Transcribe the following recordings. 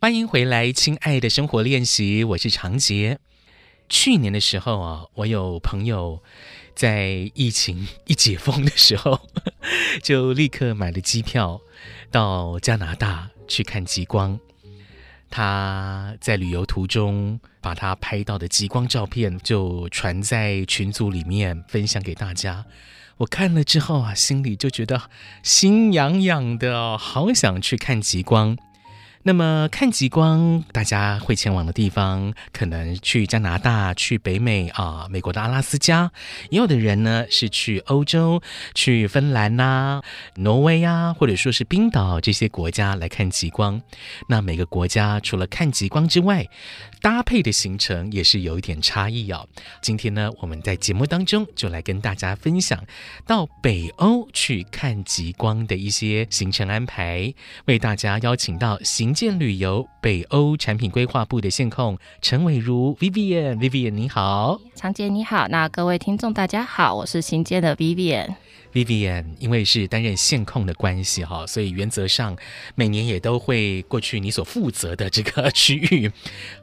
欢迎回来，亲爱的生活练习，我是长杰。去年的时候啊，我有朋友在疫情一解封的时候，就立刻买了机票到加拿大去看极光。他在旅游途中把他拍到的极光照片就传在群组里面分享给大家。我看了之后啊，心里就觉得心痒痒的，好想去看极光。那么看极光，大家会前往的地方，可能去加拿大、去北美啊，美国的阿拉斯加；也有的人呢是去欧洲、去芬兰呐、挪威呀，或者说是冰岛这些国家来看极光。那每个国家除了看极光之外，搭配的行程也是有一点差异哦。今天呢，我们在节目当中就来跟大家分享到北欧去看极光的一些行程安排，为大家邀请到行健旅游北欧产品规划部的线控陈伟如 Vivian，Vivian 你好，常姐你好，那各位听众大家好，我是行健的 Vivian。Vivian，因为是担任线控的关系哈，所以原则上每年也都会过去你所负责的这个区域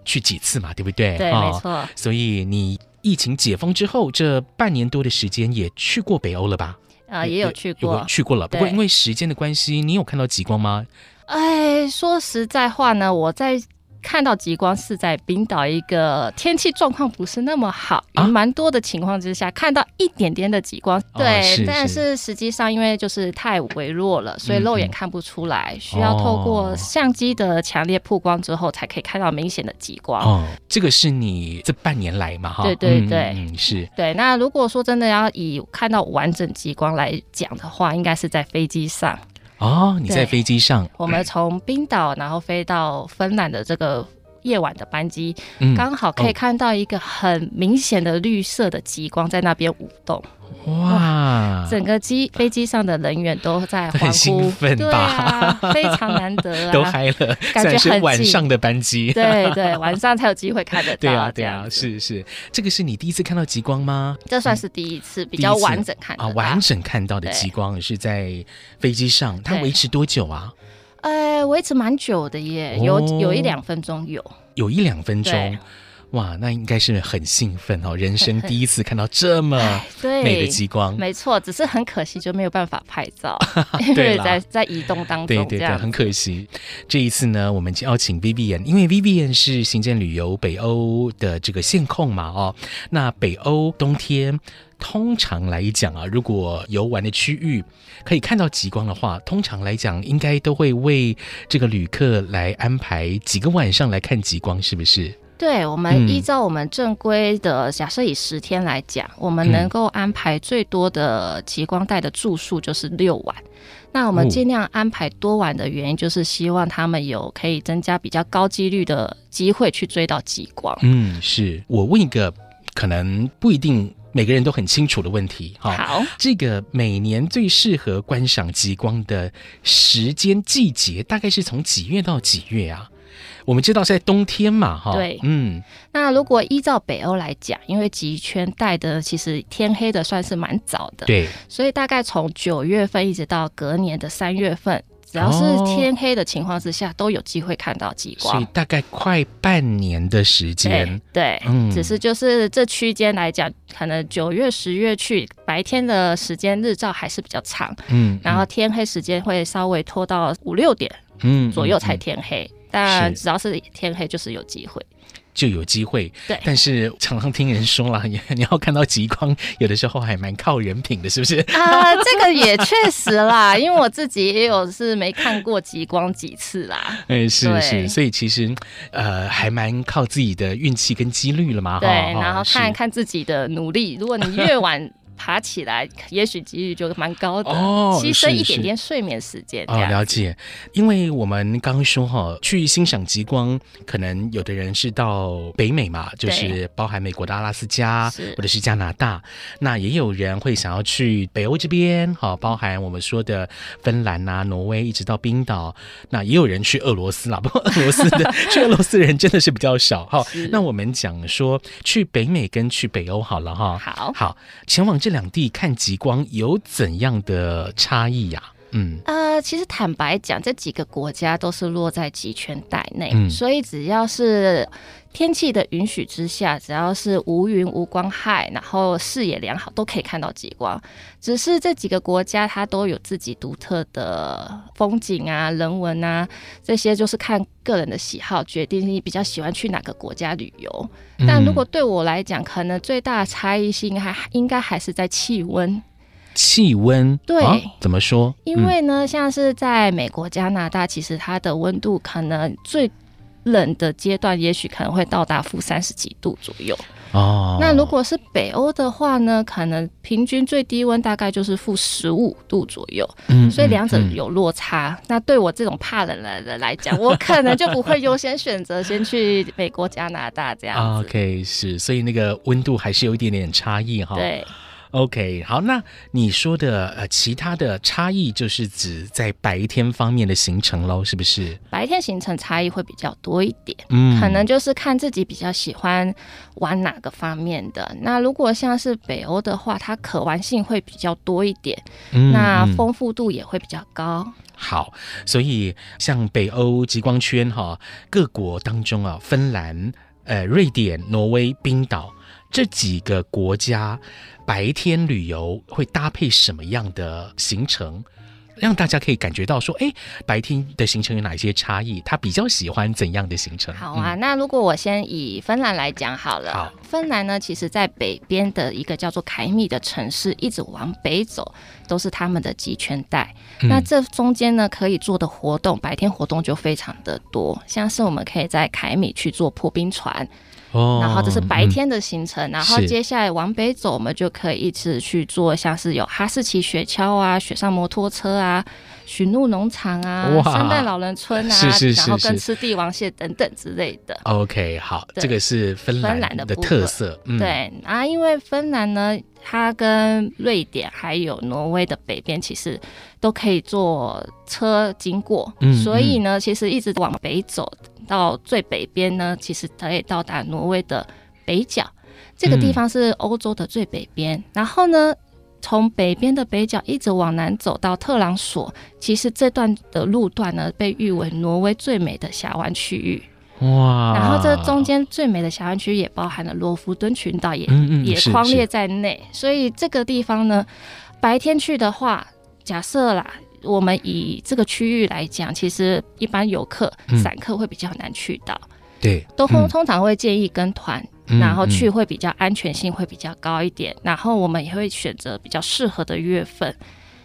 去几次嘛，对不对？对，没错。所以你疫情解封之后这半年多的时间也去过北欧了吧？啊、呃，也有去过，去过了。不过因为时间的关系，你有看到极光吗？哎，说实在话呢，我在。看到极光是在冰岛一个天气状况不是那么好，也蛮多的情况之下，啊、看到一点点的极光。对，哦、是是，但是实际上因为就是太微弱了，所以肉眼看不出来，嗯、需要透过相机的强烈曝光之后，才可以看到明显的极光。哦，这个是你这半年来嘛？哈，对对对，嗯，是对。那如果说真的要以看到完整极光来讲的话，应该是在飞机上。哦，你在飞机上，我们从冰岛然后飞到芬兰的这个夜晚的班机，刚、嗯、好可以看到一个很明显的绿色的极光在那边舞动。哇！整个机飞机上的人员都在欢呼，很兴奋吧？对啊，非常难得啊，都嗨了。感觉是晚上的班机，对对，晚上才有机会看得到。对啊，对啊，是是，这个是你第一次看到极光吗？这算是第一次，嗯、比较完整看到啊，完整看到的极光是在飞机上，它维持多久啊？呃，维持蛮久的耶，有有一两分钟有，有一两分钟。哇，那应该是很兴奋哦！人生第一次看到这么 美的极光，没错，只是很可惜就没有办法拍照，因为在在移动当中，对对对，很可惜。这一次呢，我们邀请 Vivian，因为 Vivian 是行健旅游北欧的这个线控嘛，哦，那北欧冬天通常来讲啊，如果游玩的区域可以看到极光的话，通常来讲应该都会为这个旅客来安排几个晚上来看极光，是不是？对，我们依照我们正规的、嗯、假设以十天来讲，我们能够安排最多的极光带的住宿就是六晚。那我们尽量安排多晚的原因，就是希望他们有可以增加比较高几率的机会去追到极光。嗯，是我问一个可能不一定每个人都很清楚的问题哈。好，这个每年最适合观赏极光的时间季节，大概是从几月到几月啊？我们知道在冬天嘛，哈，对，嗯，那如果依照北欧来讲，因为极圈带的其实天黑的算是蛮早的，对，所以大概从九月份一直到隔年的三月份，只要是天黑的情况之下，都有机会看到极光，所以大概快半年的时间，对，嗯，只是就是这区间来讲，可能九月、十月去白天的时间日照还是比较长，嗯，然后天黑时间会稍微拖到五六点，嗯，左右才天黑。嗯嗯嗯但只要是天黑，就是有机会，就有机会。对，但是常常听人说了，你 你要看到极光，有的时候还蛮靠人品的，是不是？啊、呃，这个也确实啦，因为我自己也有是没看过极光几次啦。哎，是是，所以其实呃，还蛮靠自己的运气跟几率了嘛。对，然后看看自己的努力，如果你越晚。爬起来，也许几率就蛮高的哦。牺牲一点点睡眠时间哦，了解。因为我们刚刚说哈，去欣赏极光，可能有的人是到北美嘛，就是包含美国的阿拉斯加或者是加拿大。那也有人会想要去北欧这边，哈，包含我们说的芬兰啊、挪威，一直到冰岛。那也有人去俄罗斯啦，不过俄罗斯的 去俄罗斯人真的是比较少哈。那我们讲说去北美跟去北欧好了哈。好，好，前往。这两地看极光有怎样的差异呀？嗯，呃，其实坦白讲，这几个国家都是落在极圈带内，嗯、所以只要是。天气的允许之下，只要是无云无光害，然后视野良好，都可以看到极光。只是这几个国家它都有自己独特的风景啊、人文啊，这些就是看个人的喜好决定你比较喜欢去哪个国家旅游。嗯、但如果对我来讲，可能最大的差异性还应该还是在气温。气温对、啊，怎么说？因为呢，像是在美国、加拿大，其实它的温度可能最冷的阶段，也许可能会到达负三十几度左右哦。那如果是北欧的话呢，可能平均最低温大概就是负十五度左右。嗯，所以两者有落差。那对我这种怕冷的人来讲，我可能就不会优先选择先去美国、加拿大这样子。OK，是，所以那个温度还是有一点点差异哈。对。OK，好，那你说的呃，其他的差异就是指在白天方面的行程喽，是不是？白天行程差异会比较多一点，嗯，可能就是看自己比较喜欢玩哪个方面的。那如果像是北欧的话，它可玩性会比较多一点，嗯，那丰富度也会比较高。好，所以像北欧极光圈哈，各国当中啊，芬兰、呃，瑞典、挪威、冰岛这几个国家。白天旅游会搭配什么样的行程，让大家可以感觉到说，哎，白天的行程有哪些差异？他比较喜欢怎样的行程？好啊，嗯、那如果我先以芬兰来讲好了。好，芬兰呢，其实在北边的一个叫做凯米的城市，一直往北走都是他们的极圈带。嗯、那这中间呢，可以做的活动，白天活动就非常的多，像是我们可以在凯米去做破冰船。然后这是白天的行程，嗯、然后接下来往北走，我们就可以一直去做，像是有哈士奇雪橇啊、雪上摩托车啊、驯鹿农场啊、圣诞老人村啊，是是是是，然后跟吃帝王蟹等等之类的。OK，好，这个是芬兰的特色。嗯、对啊，因为芬兰呢，它跟瑞典还有挪威的北边其实都可以坐车经过，嗯、所以呢，其实一直往北走。到最北边呢，其实可以到达挪威的北角，这个地方是欧洲的最北边。嗯、然后呢，从北边的北角一直往南走到特朗索，其实这段的路段呢，被誉为挪威最美的峡湾区域。哇！然后这中间最美的峡湾区也包含了罗浮敦群岛，也嗯嗯也框列在内。所以这个地方呢，白天去的话，假设啦。我们以这个区域来讲，其实一般游客、散客会比较难去到。嗯、对，都通通常会建议跟团，嗯、然后去会比较安全性会比较高一点。嗯、然后我们也会选择比较适合的月份，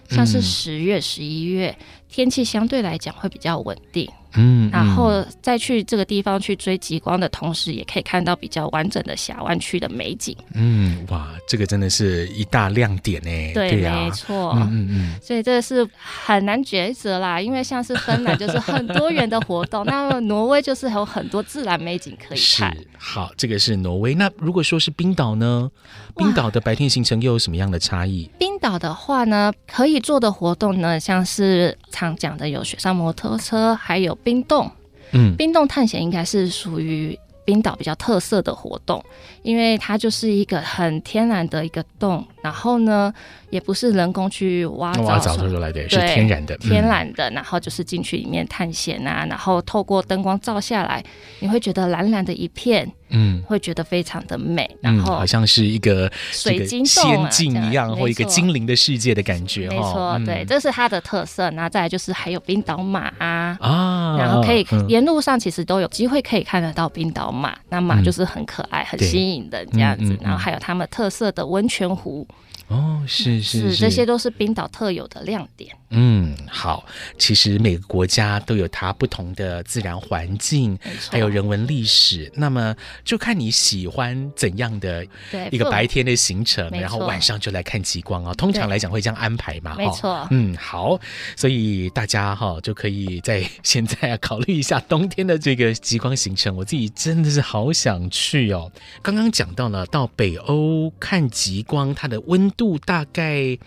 像是十月、十一月，天气相对来讲会比较稳定。嗯，然后再去这个地方去追极光的同时，也可以看到比较完整的峡湾区的美景。嗯，哇，这个真的是一大亮点呢。对，对啊、没错。嗯嗯嗯。所以这是很难抉择啦，因为像是芬兰就是很多元的活动，那挪威就是有很多自然美景可以看。是，好，这个是挪威。那如果说是冰岛呢？冰岛的白天行程又有什么样的差异？冰岛的话呢，可以做的活动呢，像是常讲的有雪上摩托车，还有冰洞。嗯，冰洞探险应该是属于冰岛比较特色的活动，因为它就是一个很天然的一个洞，然后呢，也不是人工去挖凿出来的，对是天然的，天然的。然后就是进去里面探险啊，然后透过灯光照下来，你会觉得蓝蓝的一片。嗯，会觉得非常的美，然后、嗯、好像是一个水晶仙境一样，或一个精灵的世界的感觉。没错，嗯、对，这是它的特色。那再来就是还有冰岛马啊，啊可以、嗯、沿路上其实都有机会可以看得到冰岛马。那马就是很可爱、嗯、很吸引人这样子。然后还有他们特色的温泉湖。哦，是是是，这些都是冰岛特有的亮点。嗯，好，其实每个国家都有它不同的自然环境，还有人文历史。那么就看你喜欢怎样的一个白天的行程，然后晚上就来看极光啊。通常来讲会这样安排嘛？没错。嗯，好，所以大家哈就可以在 现在啊考虑一下冬天的这个极光行程。我自己真的是好想去哦。刚刚讲到了到北欧看极光，它的温度大概。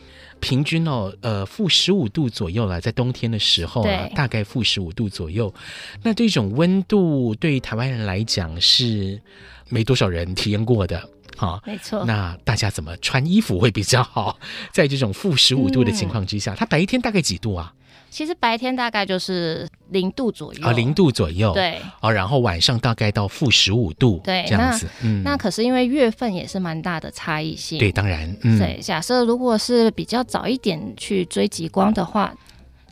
平均哦，呃，负十五度左右了，在冬天的时候啊，大概负十五度左右。那这种温度对台湾人来讲是没多少人体验过的。哈，没错。那大家怎么穿衣服会比较好？在这种负十五度的情况之下，嗯、它白天大概几度啊？其实白天大概就是零度左右啊，零度左右。对，啊，然后晚上大概到负十五度，对，这样子。嗯，那可是因为月份也是蛮大的差异性。对，当然。嗯、对，假设如果是比较早一点去追极光的话。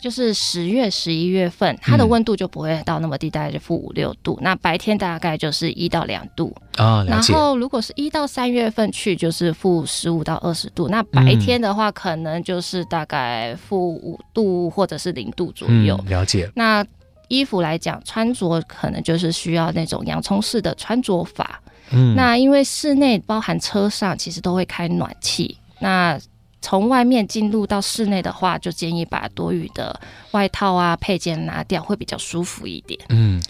就是十月、十一月份，它的温度就不会到那么低，大概就负五六度。那白天大概就是一到两度啊。然后如果是一到三月份去，就是负十五到二十度。那白天的话，可能就是大概负五度或者是零度左右。了解。那衣服来讲，穿着可能就是需要那种洋葱式的穿着法。嗯。那因为室内包含车上其实都会开暖气。那从外面进入到室内的话，就建议把多余的外套啊配件拿掉，会比较舒服一点。嗯，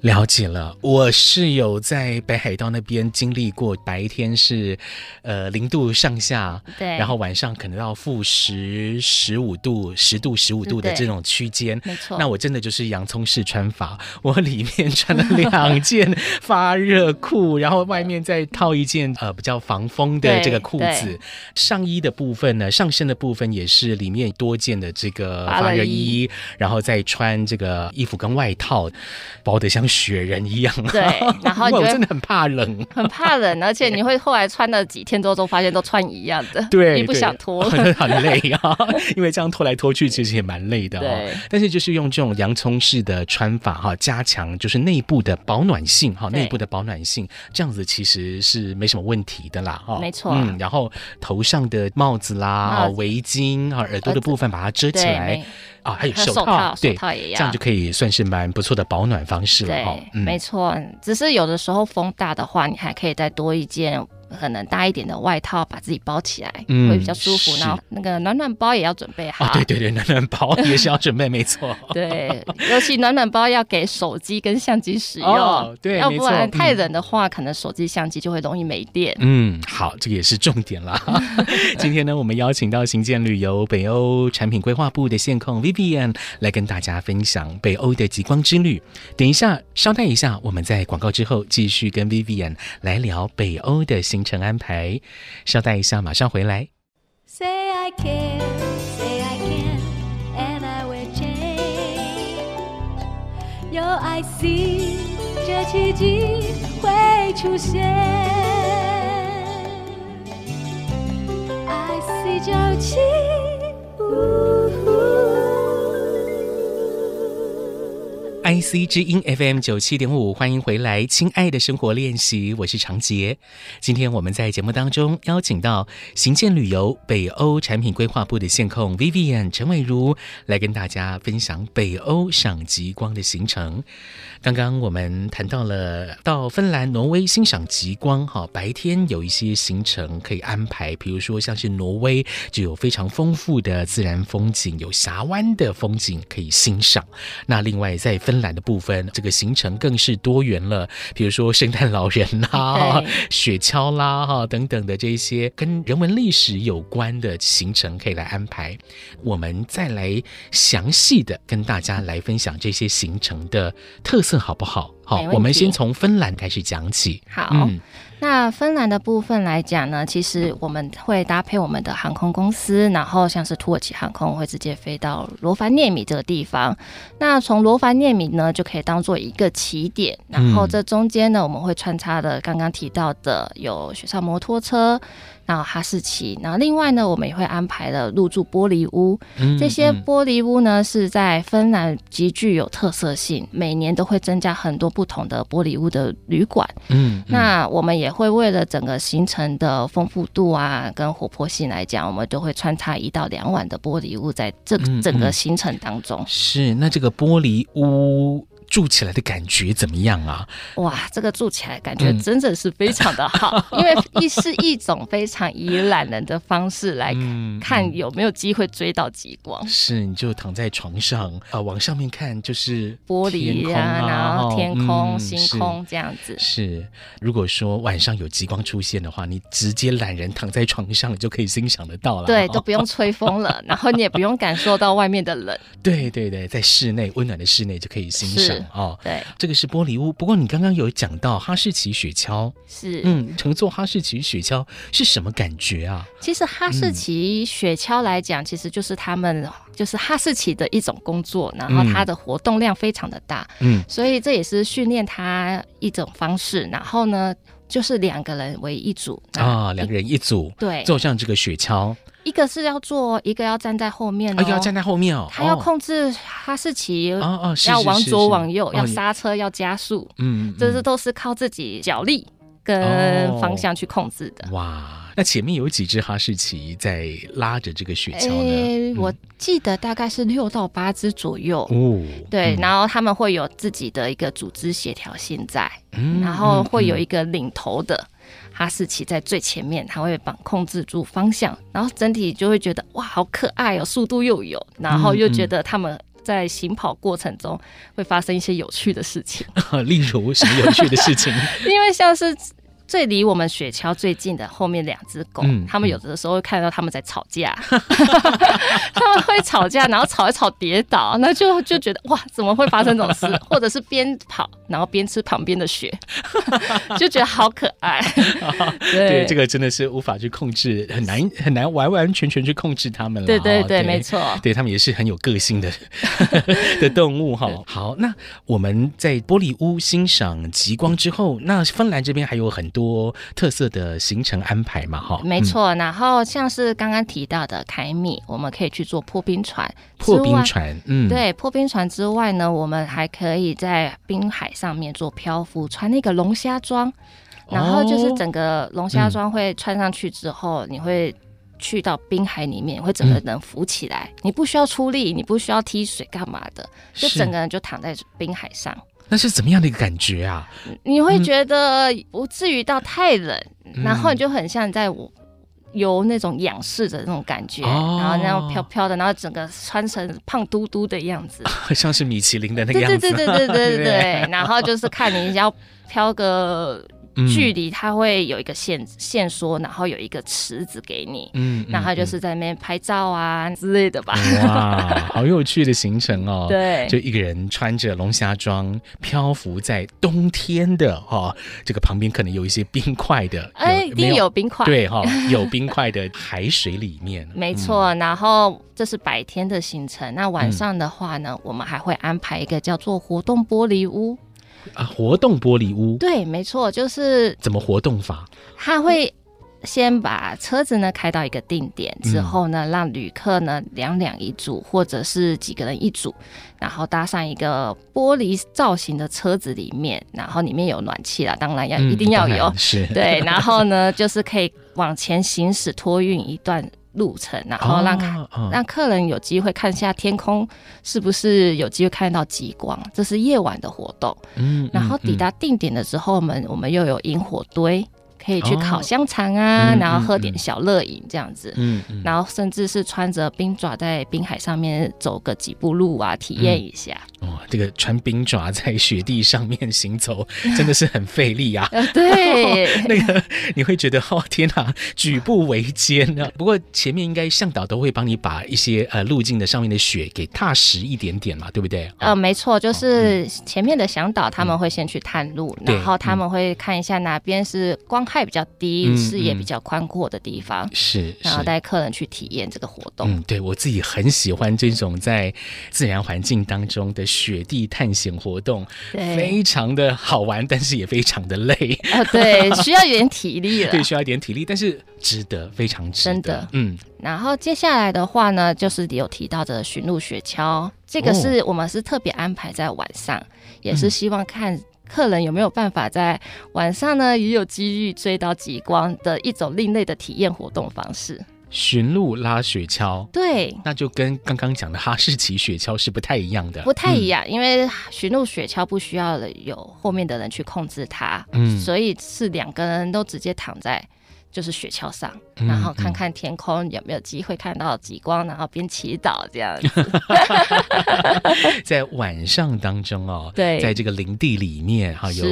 了解了。我是有在北海道那边经历过，白天是呃零度上下，对，然后晚上可能到负十十五度、十度、十五度的这种区间。没错。那我真的就是洋葱式穿法，我里面穿了两件发热裤，然后外面再套一件呃比较防风的这个裤子，上衣的部分。呢，上身的部分也是里面多件的这个发热衣，然后再穿这个衣服跟外套，包得像雪人一样。对，然后 我真的很怕冷，很怕冷，而且你会后来穿了几天之后，都发现都穿一样的。对，你不想脱，很累啊，因为这样脱来脱去其实也蛮累的。对，但是就是用这种洋葱式的穿法哈，加强就是内部的保暖性哈，内部的保暖性，这样子其实是没什么问题的啦哈。没错，嗯，然后头上的帽子。啦，围巾啊，耳朵的部分把它遮起来啊，还有手套，对，手套也要，这样就可以算是蛮不错的保暖方式了哈。对，嗯、没错，只是有的时候风大的话，你还可以再多一件。可能大一点的外套把自己包起来，嗯、会比较舒服。然后那个暖暖包也要准备好。啊，对对对，暖暖包 也是要准备，没错。对，尤其暖暖包要给手机跟相机使用。哦，对，要不然太冷的话，嗯、可能手机相机就会容易没电。嗯，好，这个也是重点啦。今天呢，我们邀请到行健旅游北欧产品规划部的线控 Vivian 来跟大家分享北欧的极光之旅。等一下，稍待一下，我们在广告之后继续跟 Vivian 来聊北欧的行行程安排，稍待一下，马上回来。Say I can, say I can, and I will change. Your I see，这奇迹会出现。I see。IC 之音 FM 九七点五，欢迎回来，亲爱的生活练习，我是长杰。今天我们在节目当中邀请到行健旅游北欧产品规划部的线控 Vivian 陈伟如来跟大家分享北欧赏极光的行程。刚刚我们谈到了到芬兰、挪威欣赏极光，哈，白天有一些行程可以安排，比如说像是挪威就有非常丰富的自然风景，有峡湾的风景可以欣赏。那另外在芬兰的部分，这个行程更是多元了，比如说圣诞老人 啦、雪橇啦哈等等的这些跟人文历史有关的行程可以来安排。我们再来详细的跟大家来分享这些行程的特色。色好不好？好，我们先从芬兰开始讲起。好，嗯，那芬兰的部分来讲呢，其实我们会搭配我们的航空公司，然后像是土耳其航空会直接飞到罗凡涅米这个地方。那从罗凡涅米呢，就可以当做一个起点，然后这中间呢，我们会穿插的刚刚提到的有雪上摩托车。然后哈士奇，然后另外呢，我们也会安排了入住玻璃屋。嗯、这些玻璃屋呢，是在芬兰极具有特色性，每年都会增加很多不同的玻璃屋的旅馆。嗯，嗯，那我们也会为了整个行程的丰富度啊，跟活泼性来讲，我们都会穿插一到两晚的玻璃屋在这整个行程当中。嗯嗯、是，那这个玻璃屋。住起来的感觉怎么样啊？哇，这个住起来感觉真的是非常的好，嗯、因为一是一种非常以懒人的方式来看有没有机会追到极光。嗯、是，你就躺在床上啊、呃，往上面看就是玻璃啊，然后天空、嗯、星空这样子。是，如果说晚上有极光出现的话，你直接懒人躺在床上就可以欣赏得到了。对，都不用吹风了，然后你也不用感受到外面的冷。对对对，在室内温暖的室内就可以欣赏。哦。对，这个是玻璃屋。不过你刚刚有讲到哈士奇雪橇，是嗯，乘坐哈士奇雪橇是什么感觉啊？其实哈士奇雪橇来讲，嗯、其实就是他们就是哈士奇的一种工作，然后它的活动量非常的大，嗯，所以这也是训练它一种方式。然后呢，就是两个人为一组啊，两个人一组，对，坐上这个雪橇。一个是要做，一个要站在后面，哦，要站在后面哦。他要控制哈士奇，哦哦，要往左往右，要刹车，要加速，嗯，这是都是靠自己脚力跟方向去控制的。哇，那前面有几只哈士奇在拉着这个雪橇呢？我记得大概是六到八只左右。哦，对，然后他们会有自己的一个组织协调性在，然后会有一个领头的。哈士奇在最前面，它会帮控制住方向，然后整体就会觉得哇，好可爱哦，速度又有，然后又觉得他们在行跑过程中会发生一些有趣的事情。例如什么有趣的事情？因为像是。最离我们雪橇最近的后面两只狗，嗯、他们有的时候会看到他们在吵架，嗯、他们会吵架，然后吵一吵跌倒，那就就觉得哇，怎么会发生这种事？或者是边跑然后边吃旁边的雪，就觉得好可爱。对，对，这个真的是无法去控制，很难很难完完全全去控制他们了。对对对，对没错，对他们也是很有个性的的动物哈。好，那我们在玻璃屋欣赏极光之后，那芬兰这边还有很多。多特色的行程安排嘛，哈，没错。然后像是刚刚提到的凯米，我们可以去坐破冰船。破冰船，嗯，对，破冰船之外呢，我们还可以在冰海上面做漂浮，穿那个龙虾装。然后就是整个龙虾装会穿上去之后，你会去到冰海里面，会整个人浮起来，你不需要出力，你不需要踢水干嘛的，就整个人就躺在冰海上。那是怎么样的一个感觉啊？你会觉得不至于到太冷，嗯、然后你就很像在游那种仰视的那种感觉，哦、然后那样飘飘的，然后整个穿成胖嘟嘟的样子，像是米其林的那个样子。对对对对对对对，对。然后就是看你要飘个。距离它会有一个线线索，然后有一个池子给你，嗯，然后就是在那边拍照啊之类的吧。哇，好有趣的行程哦！对，就一个人穿着龙虾装漂浮在冬天的哈，这个旁边可能有一些冰块的，哎，一定有冰块，对哈，有冰块的海水里面，没错。然后这是白天的行程，那晚上的话呢，我们还会安排一个叫做活动玻璃屋。啊，活动玻璃屋，对，没错，就是怎么活动法？他会先把车子呢开到一个定点之后呢，嗯、让旅客呢两两一组，或者是几个人一组，然后搭上一个玻璃造型的车子里面，然后里面有暖气啦，当然要、嗯、一定要有，是对，然后呢就是可以往前行驶托运一段。路程，然后让客、让客人有机会看一下天空，是不是有机会看到极光？这是夜晚的活动。嗯，然后抵达定点的时候，我们我们又有萤火堆。可以去烤香肠啊，哦、然后喝点小乐饮这样子，嗯，嗯。然后甚至是穿着冰爪在冰海上面走个几步路啊，体验一下。嗯、哦，这个穿冰爪在雪地上面行走，真的是很费力啊。对、哦，那个你会觉得哦天哪，举步维艰啊。不过前面应该向导都会帮你把一些呃路径的上面的雪给踏实一点点嘛，对不对？呃，没错，就是前面的向导他们会先去探路，嗯、然后他们会看一下哪边是光害比较低、嗯、视野比较宽阔的地方，是，然后带客人去体验这个活动。嗯，对我自己很喜欢这种在自然环境当中的雪地探险活动，对非常的好玩，但是也非常的累。啊、哦，对，需要一点体力了。对，需要一点体力，但是值得，非常值得。真的，嗯。然后接下来的话呢，就是有提到的驯鹿雪橇，这个是我们是特别安排在晚上，哦、也是希望看。客人有没有办法在晚上呢，也有机遇追到极光的一种另类的体验活动方式？驯鹿拉雪橇，对，那就跟刚刚讲的哈士奇雪橇是不太一样的，不太一样，嗯、因为驯鹿雪橇不需要有后面的人去控制它，嗯，所以是两个人都直接躺在就是雪橇上，然后看看天空有没有机会看到极光，然后边祈祷这样子。在晚上当中哦，对，在这个林地里面哈，有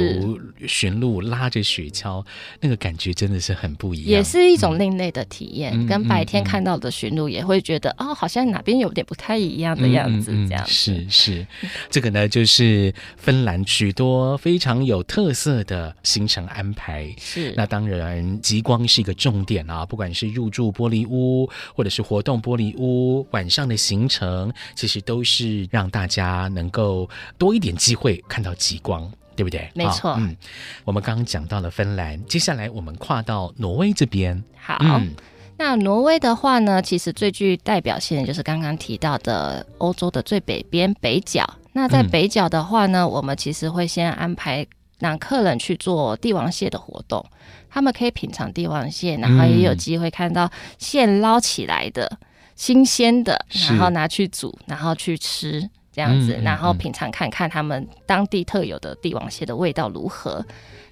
驯鹿拉着雪橇，那个感觉真的是很不一样，也是一种另类的体验。嗯、跟白天看到的驯鹿也会觉得、嗯、哦，好像哪边有点不太一样的样子，这样。是是，这个呢就是芬兰许多非常有特色的行程安排。是，那当然极光是。是一个重点啊，不管是入住玻璃屋，或者是活动玻璃屋，晚上的行程，其实都是让大家能够多一点机会看到极光，对不对？没错。嗯，我们刚刚讲到了芬兰，接下来我们跨到挪威这边。好，嗯、那挪威的话呢，其实最具代表性的就是刚刚提到的欧洲的最北边北角。那在北角的话呢，嗯、我们其实会先安排让客人去做帝王蟹的活动。他们可以品尝帝王蟹，然后也有机会看到现捞起来的、嗯、新鲜的，然后拿去煮，然后去吃这样子，然后品尝看看他们当地特有的帝王蟹的味道如何。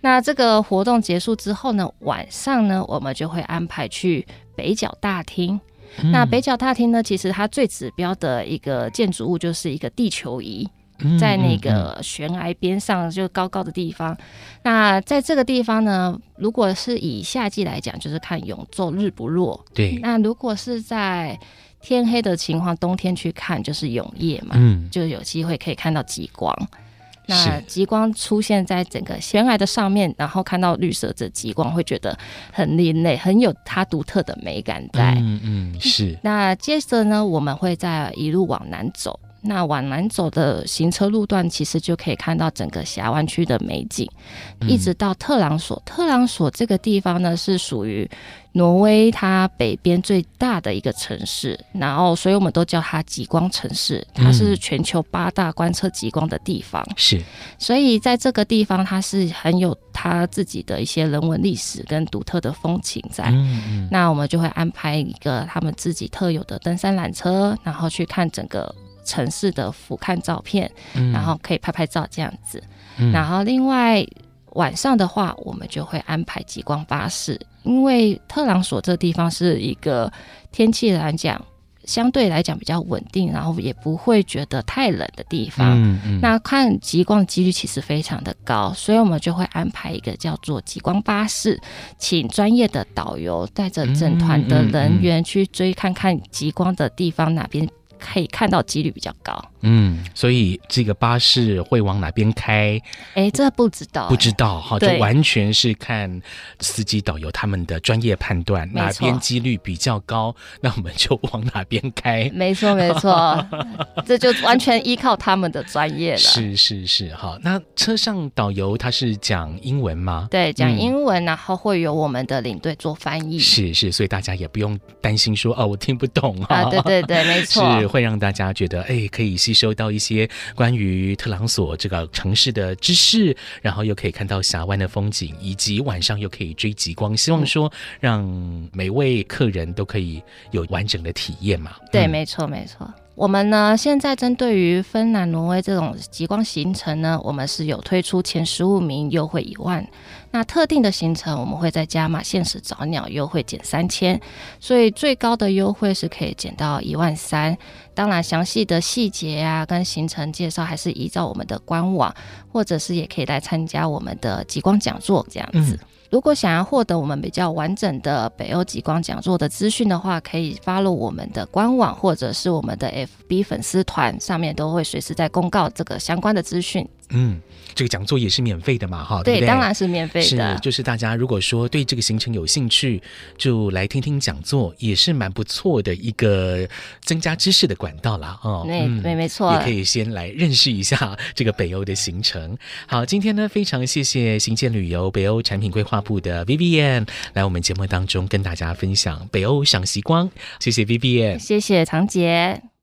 那这个活动结束之后呢，晚上呢，我们就会安排去北角大厅。嗯、那北角大厅呢，其实它最指标的一个建筑物就是一个地球仪。在那个悬崖边上，就高高的地方。嗯嗯嗯，那在这个地方呢，如果是以夏季来讲，就是看永昼日不落。对。那如果是在天黑的情况，冬天去看就是永夜嘛，嗯，就有机会可以看到极光。那极光出现在整个悬崖的上面，然后看到绿色的极光，会觉得很另类，很有它独特的美感在。嗯嗯，是。那接着呢，我们会再一路往南走。那往南走的行车路段，其实就可以看到整个峡湾区的美景，嗯、一直到特朗索。特朗索这个地方呢，是属于挪威它北边最大的一个城市，然后所以我们都叫它极光城市。它是全球八大观测极光的地方。是、嗯，所以在这个地方，它是很有它自己的一些人文历史跟独特的风情在。嗯嗯。那我们就会安排一个他们自己特有的登山缆车，然后去看整个。城市的俯瞰照片，然后可以拍拍照这样子。嗯、然后另外晚上的话，我们就会安排极光巴士，因为特朗索这个地方是一个天气来讲相对来讲比较稳定，然后也不会觉得太冷的地方。嗯嗯、那看极光的几率其实非常的高，所以我们就会安排一个叫做极光巴士，请专业的导游带着整团的人员去追看看极光的地方哪边。可以看到几率比较高，嗯，所以这个巴士会往哪边开？哎，这不知道，不知道哈，就完全是看司机导游他们的专业判断，哪边几率比较高，那我们就往哪边开。没错，没错，这就完全依靠他们的专业了。是是是，哈，那车上导游他是讲英文吗？对，讲英文，然后会有我们的领队做翻译。是是，所以大家也不用担心说哦，我听不懂啊。对对对，没错。是会让大家觉得，哎，可以吸收到一些关于特朗索这个城市的知识，然后又可以看到峡湾的风景，以及晚上又可以追极光。希望说，让每位客人都可以有完整的体验嘛。对，没错，没错。我们呢，现在针对于芬兰、挪威这种极光行程呢，我们是有推出前十五名优惠一万。那特定的行程，我们会再加码限时早鸟优惠减三千，所以最高的优惠是可以减到一万三。当然，详细的细节啊跟行程介绍，还是依照我们的官网，或者是也可以来参加我们的极光讲座这样子。如果想要获得我们比较完整的北欧极光讲座的资讯的话，可以发入我们的官网或者是我们的 FB 粉丝团，上面都会随时在公告这个相关的资讯。嗯。这个讲座也是免费的嘛，哈，对，对对，当然是免费的。是，就是大家如果说对这个行程有兴趣，就来听听讲座，也是蛮不错的一个增加知识的管道啦。哦。对，没、嗯、没错，也可以先来认识一下这个北欧的行程。好，今天呢，非常谢谢行健旅游北欧产品规划部的 Vivian 来我们节目当中跟大家分享北欧赏极光，谢谢 Vivian，谢谢长洁。